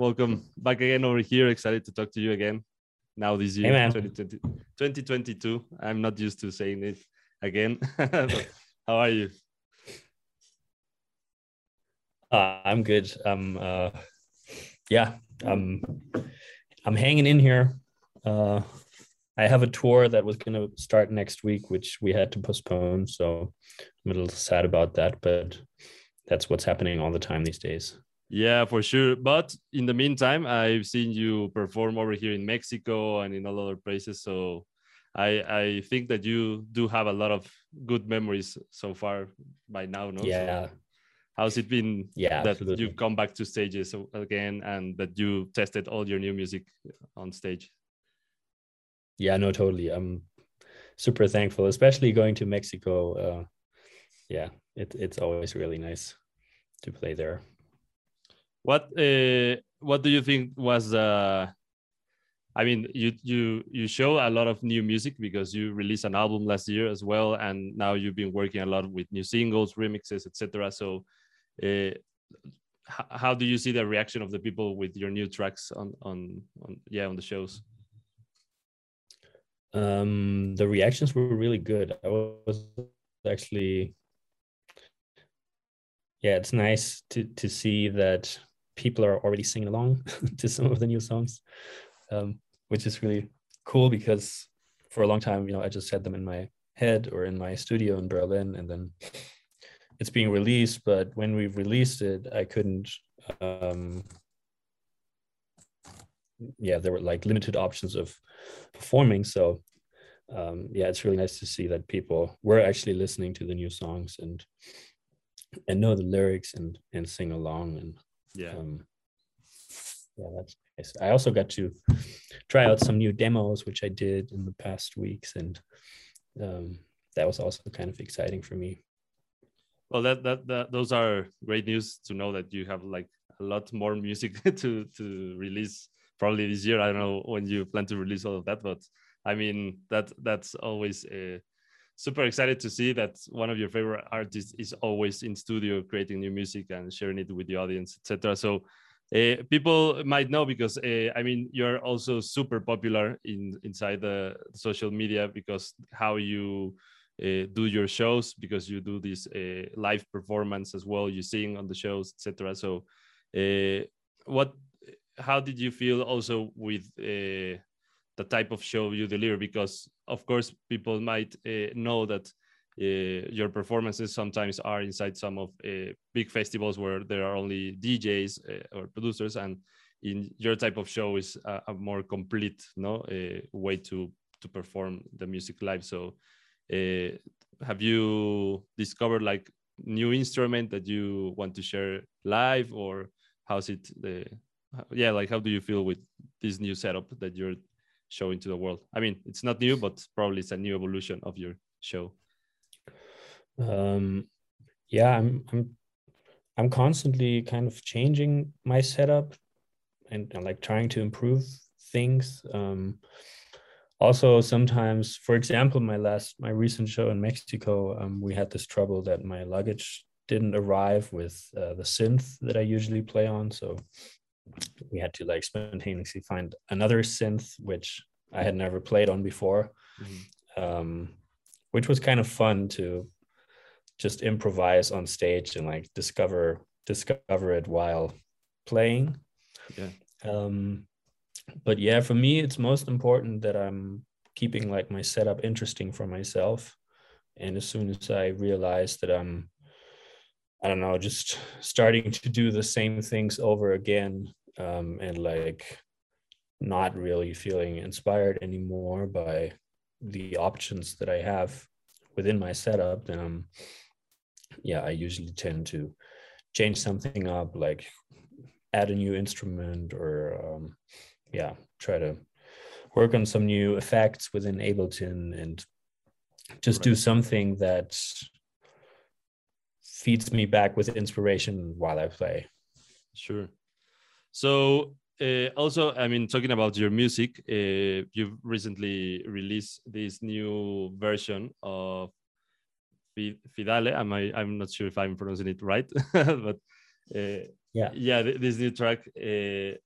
Welcome back again over here. Excited to talk to you again. now this year, hey 2020, 2022. I'm not used to saying it again. how are you? Uh, I'm good. Um, uh, yeah, I'm, I'm hanging in here. Uh, I have a tour that was going to start next week, which we had to postpone. So I'm a little sad about that, but that's what's happening all the time these days. Yeah, for sure. But in the meantime, I've seen you perform over here in Mexico and in a lot of places. So I I think that you do have a lot of good memories so far by now, no? Yeah. So how's it been yeah, that absolutely. you've come back to stages again and that you tested all your new music on stage? Yeah, no, totally. I'm super thankful, especially going to Mexico. Uh, yeah, it, it's always really nice to play there. What uh, what do you think was uh I mean you you you show a lot of new music because you released an album last year as well and now you've been working a lot with new singles, remixes, etc. So uh, how do you see the reaction of the people with your new tracks on on, on yeah on the shows? Um the reactions were really good. I was actually yeah, it's nice to to see that people are already singing along to some of the new songs, um, which is really cool because for a long time, you know, I just had them in my head or in my studio in Berlin, and then it's being released. But when we released it, I couldn't. Um, yeah, there were like limited options of performing, so um, yeah, it's really nice to see that people were actually listening to the new songs and and know the lyrics and and sing along and yeah. Um, yeah that's nice. I also got to try out some new demos which i did in the past weeks and um, that was also kind of exciting for me. Well that, that that those are great news to know that you have like a lot more music to to release probably this year. I don't know when you plan to release all of that but i mean that that's always a super excited to see that one of your favorite artists is always in studio creating new music and sharing it with the audience etc so uh, people might know because uh, i mean you're also super popular in inside the social media because how you uh, do your shows because you do this live performance as well. You sing on the shows etc so what how did you feel also with the type of show you deliver? Because of course people might uh, know that uh, your performances sometimes are inside some of uh, big festivals where there are only DJs uh, or producers and in your type of show is a, a more complete no uh, way to to perform the music live. So uh, have you discovered like new instrument that you want to share live or how's it yeah like how do you feel with this new setup that you're showing to the world? I mean, it's not new, but probably it's a new evolution of your show. Um, yeah, I'm I'm I'm constantly kind of changing my setup and, and like trying to improve things. Um, also, sometimes, for example, my last my recent show in Mexico, um, we had this trouble that my luggage didn't arrive with uh, the synth that I usually play on, so we had to like spontaneously find another synth which I had never played on before, mm-hmm. um, which was kind of fun to just improvise on stage and like discover discover it while playing. Yeah. Um, but yeah, for me, it's most important that I'm keeping like my setup interesting for myself. And as soon as I realize that I'm I don't know, just starting to do the same things over again um, and like not really feeling inspired anymore by the options that I have within my setup, then um, yeah, I usually tend to change something up, like add a new instrument or um, yeah try to work on some new effects within ableton and just right. do something that feeds me back with inspiration while i play sure so uh, also i mean talking about your music uh, you've recently released this new version of Fidale. Am I? I'm not sure if I'm pronouncing it right, but uh, yeah, yeah, this new track. Uh,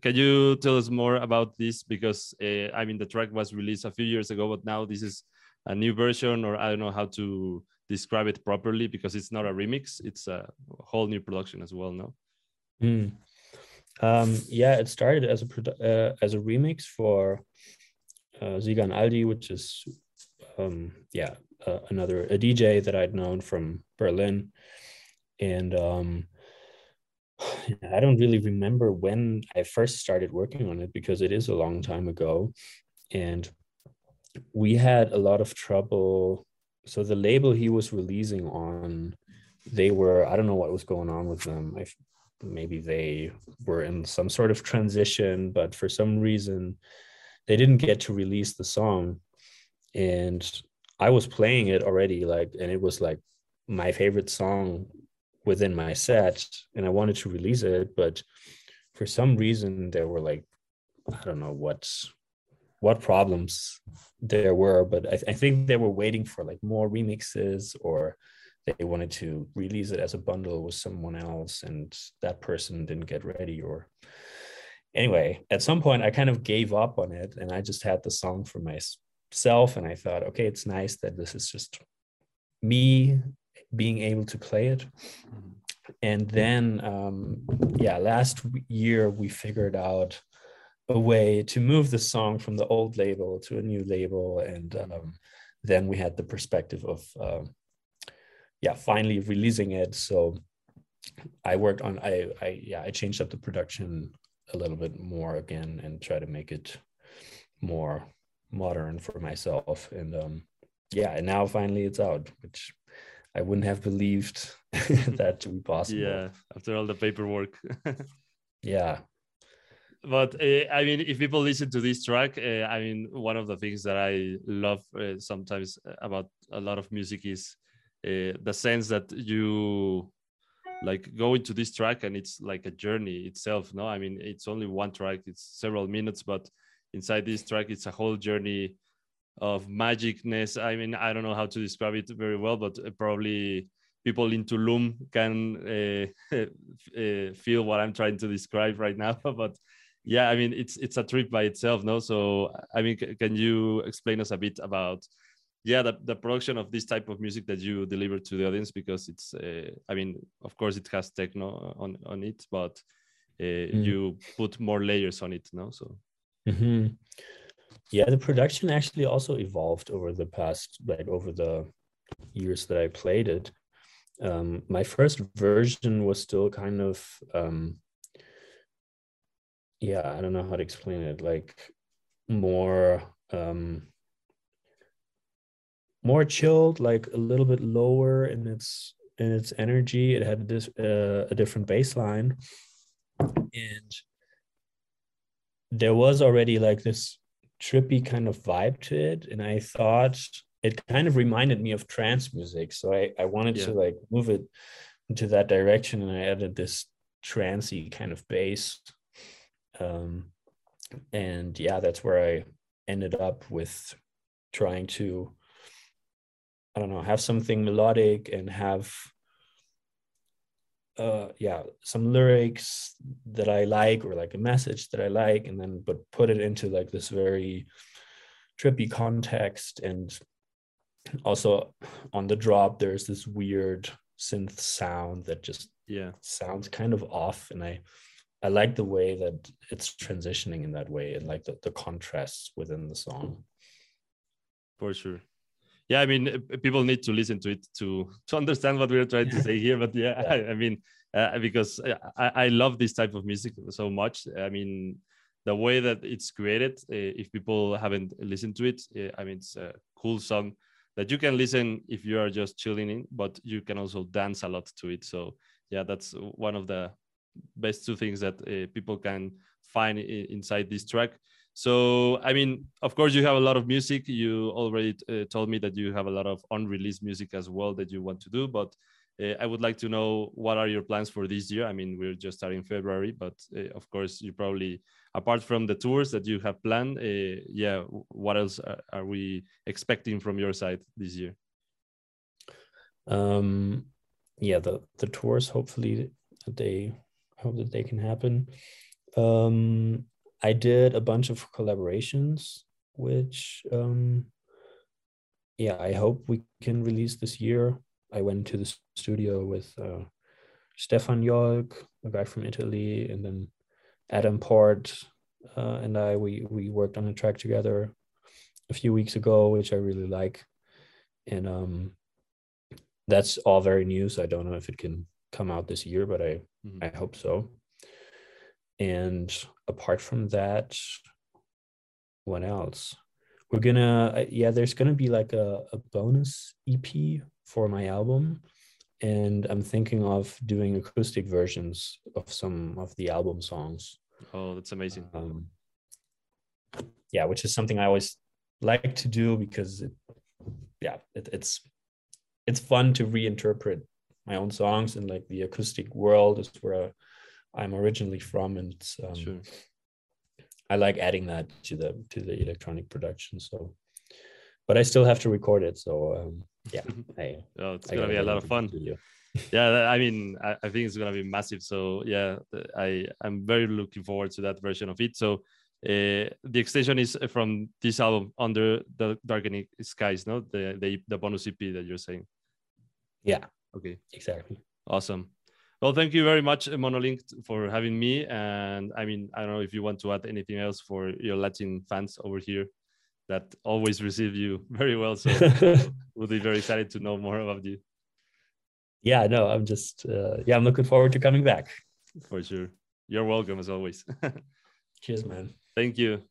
can you tell us more about this? Because uh, I mean, the track was released a few years ago, but now this is a new version, or I don't know how to describe it properly because it's not a remix; it's a whole new production as well. No. Mm. Um, yeah, it started as a uh, as a remix for uh, Zigan Aldi, which is um, yeah uh, another a DJ that I'd known from Berlin, and um, I don't really remember when I first started working on it because it is a long time ago, and we had a lot of trouble. So the label he was releasing on, they were I don't know what was going on with them. I, maybe they were in some sort of transition, but for some reason they didn't get to release the song. And I was playing it already, like, and it was like my favorite song within my set, and I wanted to release it, but for some reason there were like, I don't know what what problems there were, but I, I think they were waiting for like more remixes or they wanted to release it as a bundle with someone else and that person didn't get ready or anyway at some point i kind of gave up on it and i just had the song for myself and i thought okay it's nice that this is just me being able to play it. And then um, yeah last year we figured out a way to move the song from the old label to a new label and um, then we had the perspective of uh, yeah finally releasing it. So i worked on i i yeah i changed up the production a little bit more again and try to make it more modern for myself. And um yeah and now finally it's out which i wouldn't have believed that to be possible. Yeah after all the paperwork. Yeah. But uh, i mean if people listen to this track uh, i mean one of the things that i love uh, sometimes about a lot of music is the sense that you like go into this track and it's like a journey itself no? I mean it's only one track it's several minutes but inside this track it's a whole journey of magicness. I mean i don't know how to describe it very well but uh, probably people in tulum can uh, uh, feel what i'm trying to describe right now but yeah i mean it's it's a trip by itself no? So i mean can you explain us a bit about yeah the, the production of this type of music that you deliver to the audience because it's uh, i mean of course it has techno on on it but uh, mm. you put more layers on it now so Mm-hmm. Yeah, the production actually also evolved over the past, like over the years that I played it. Um, my first version was still kind of, um, yeah, I don't know how to explain it, like more, um, more chilled, like a little bit lower in its in its energy. It had this uh, a different baseline, and there was already like this trippy kind of vibe to it. And i thought it kind of reminded me of trance music. So i, I wanted yeah. to like move it into that direction. And i added this trancey kind of bass. Um, and yeah that's where i ended up with trying to i don't know have something melodic and have uh yeah some lyrics that i like or like a message that i like and then but put it into like this very trippy context and also on the drop there's this weird synth sound that just yeah. sounds kind of off and i i like the way that it's transitioning in that way and like the, the contrasts within the song. For sure yeah i mean people need to listen to it to to understand what we're trying to say here but yeah. I, I, mean uh, because I, I love this type of music so much i mean the way that it's created uh, if people haven't listened to it uh, i mean it's a cool song that you can listen if you are just chilling in but you can also dance a lot to it so yeah that's one of the best two things that uh, people can find inside this track. So, I mean, of course, you have a lot of music. You already uh, told me that you have a lot of unreleased music as well that you want to do. But uh, I would like to know what are your plans for this year. I mean, we're just starting February, but uh, of course, you probably, apart from the tours that you have planned, uh, yeah, what else are we expecting from your side this year? Um, yeah, the the tours. Hopefully, they hope that they can happen. Um, I did a bunch of collaborations, which um, yeah, I hope we can release this year. I went to the studio with uh, Stefan Jolk, a guy from Italy, and then Adam Port uh, and I. We we worked on a track together a few weeks ago, which I really like, and um, that's all very new. So I don't know if it can come out this year, but I mm-hmm. I hope so. And apart from that, what else? We're gonna, yeah, there's gonna be like a, a bonus EP for my album. And I'm thinking of doing acoustic versions of some of the album songs. Oh, that's amazing. Um, yeah, which is something I always like to do because, it, yeah, it, it's it's fun to reinterpret my own songs and like the acoustic world is where I'm originally from, and um, sure. I like adding that to the to the electronic production. So, but I still have to record it. So um, yeah, I, oh, it's I gonna be a lot of fun. yeah, I mean, I, I, think it's gonna be massive. So yeah, I I'm very looking forward to that version of it. So. Uh, the extension is from this album under the darkening skies no the, the the bonus ep that you're saying yeah okay exactly awesome well, thank you very much, Monolink, for having me. And I mean, I don't know if you want to add anything else for your Latin fans over here that always receive you very well. So we'll be very excited to know more about you. Yeah, no, I'm just, uh, yeah, I'm looking forward to coming back. For sure. You're welcome as always. Cheers, man. Thank you.